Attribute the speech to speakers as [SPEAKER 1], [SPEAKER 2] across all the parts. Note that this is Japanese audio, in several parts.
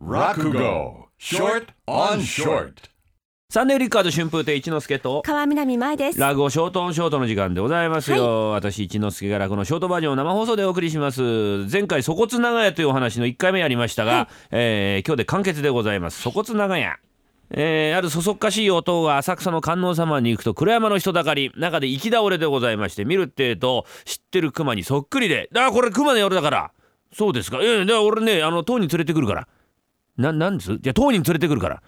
[SPEAKER 1] Rakugo Short on Short
[SPEAKER 2] サンデーリッカード春風亭一之輔と
[SPEAKER 3] 川南舞です。
[SPEAKER 2] ラグをショートオンショートの時間でございますよ、私一之輔が落語のショートバージョンを生放送でお送りします。前回粗骨長屋というお話の1回目やりましたが、えー今日で完結でございます。粗骨長屋。えーあるそそっかしい男が浅草の観音様に行くと黒山の人だかり中で行き倒れでございまして見るってえと知ってる熊にそっくりで「あこれ熊の夜だから」「そうですか。いやいや俺ねあの当人連れてくるから」ななんですじゃあ当人連れてくるから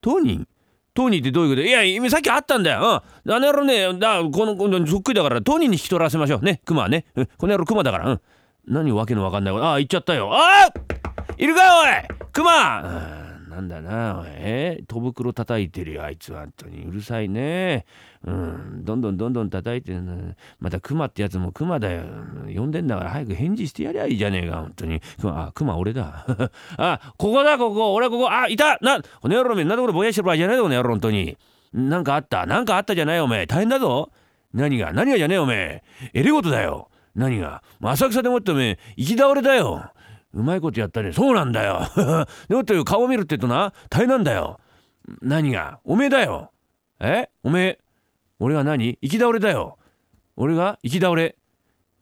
[SPEAKER 2] 当人？当人ってどういうこと？いや今さっきあったんだよ。うん。あの野郎ね、だこのこのそっくりだから当人に引き取らせましょう。ね、熊はね。うん、この野郎熊だから。うん。何わけのわかんないこと？ああ、行っちゃったよ。ああいるかおい熊うんなんだなおい。え？ー戸袋叩いてるよ、あいつは。本当にうるさいね。うん。どんどんどんどん叩いてる。また熊ってやつも熊だよ。呼んでんだから早く返事してやりゃいいじゃねえか、本当に。熊、あ、熊俺だ。あ、ここだ、ここ。俺はここ。あ、いたな、この野郎め、んなところぼやしてる場合じゃないぞ、この野郎、本当に。なんかあった？なんかあったじゃない、おめえ。大変だぞ。何が？何がじゃねえ、おめえ。えれことだよ。何が？浅草でもっておめえ、行き倒れだよ。うまいことやったね。そうなんだよ。でもって顔見るって言うとな、大変なんだよ。何が？おめえだよ。え？おめえ？俺が何？行き倒れだよ。俺が行き倒れ。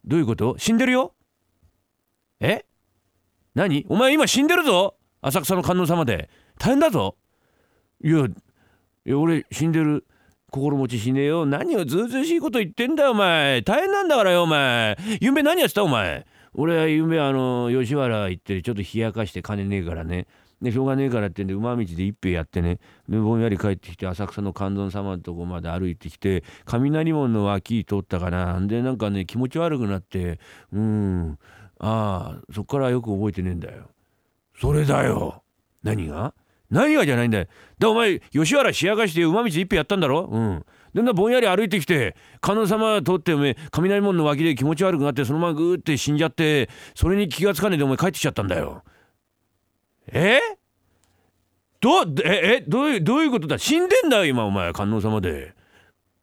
[SPEAKER 2] どういうこと？死んでるよえ？何？お前今死んでるぞ浅草の観音様で。大変だぞ。いや、いや俺死んでる。心持ちしねえよ。何をずうずうしいこと言ってんだよ、お前。大変なんだからよ、お前。ゆんべ何やってた、お前？俺は夢あの、吉原行ってちょっと冷やかして金ねえからね。で、しょうがねえからってんで、馬道で一杯やってね。で、ぼんやり帰ってきて、浅草の観音様のとこまで歩いてきて、雷門の脇通ったかな。で、なんかね、気持ち悪くなって、うん。ああ、そっからよく覚えてねえんだよ。それだよ。何が？何がじゃないんだよ。だお前吉原しやがして馬道一杯やったんだろ？うん。でなぼんやり歩いてきて観音様通っておめえ雷門の脇で気持ち悪くなってそのままグーって死んじゃってそれに気がつかねえでお前帰ってきちゃったんだよ。え？どええどういうどういうことだ？死んでんだよ今お前観音様で。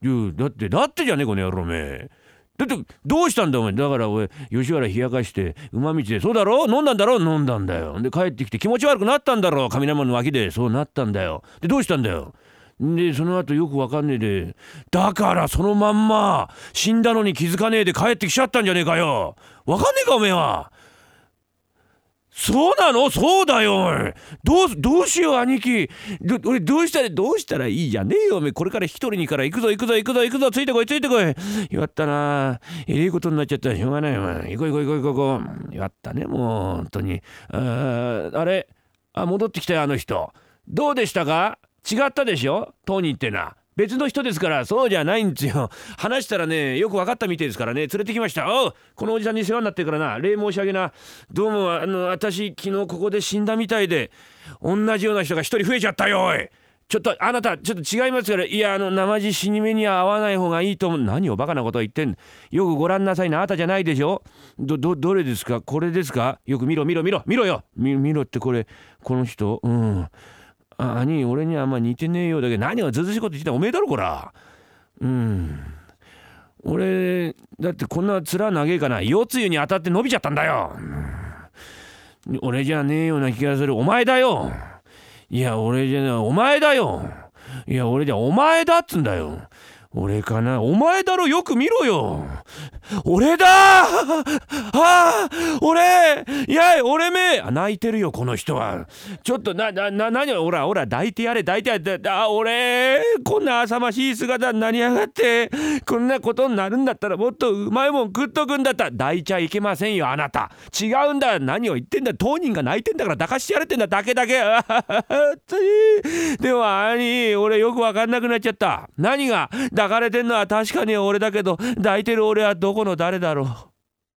[SPEAKER 2] いやだってだってじゃねえこの野郎おめえ。だってどうしたんだお前。だから俺吉原冷やかして馬道でそうだろ？飲んだんだろ？飲んだんだよ。で帰ってきて気持ち悪くなったんだろ？雷門の脇で。そうなったんだよ。でどうしたんだよ？でその後よくわかんねえでだからそのまんま死んだのに気づかねえで帰ってきちゃったんじゃねえかよ。わかんねえかおめえは。そうなの？そうだよどうどうしよう兄貴。ど俺どうしたらどうしたらいいじゃねえよおめこれから引き取りにから行くぞ行くぞ行くぞ行くぞ。ついてこいついてこい。弱ったな。えれいことになっちゃった。しょうがないよお前行こう行こう行こう行こう。行こう弱ったねもう本当に。ああれ？あ戻ってきたよあの人。どうでしたか？違ったでしょ？当人ってな別の人ですからそうじゃないんですよ。話したらねよく分かったみてえですからね。連れてきました。おこのおじさんに世話になってるからな。礼申し上げな。どうもあの私昨日ここで死んだみたいで同じような人が一人増えちゃったよおい。ちょっとあなたちょっと違いますから。いやあの生地死に目には合わない方がいいと思う。何をバカなこと言ってんの。よくご覧なさいな。あなたじゃないでしょ。どどどれですか？これですか？よく見ろ見ろ見ろ見ろよ。見見ろってこれこの人。うん。あ兄俺にはあんま似てねえよだけど何をずうずしいこと言ってたおめえだろこら。うん。俺だってこんな面長えかな。夜露に当たって伸びちゃったんだよ、うん。俺じゃねえような気がする。お前だよ。いや俺じゃない。お前だよ。いや俺じゃお前だっつんだよ。俺かな？お前だろよく見ろよ。俺だ！ああ俺！やい！俺め！泣いてるよこの人は。ちょっとななな何？ほらほら抱いてやれ。抱いてやれあ俺！こんな浅ましい姿になりやがって。こんなことになるんだったらもっとうまいもん食っとくんだった抱いちゃいけませんよあなた。違うんだ。何を言ってんだ。当人が泣いてんだから抱かしてやれてんだ。だけだけ。あはははでも兄俺よくわかんなくなっちゃった。何が？抱かれてんのは確かに俺だけど抱いてる俺はどこの誰だろう。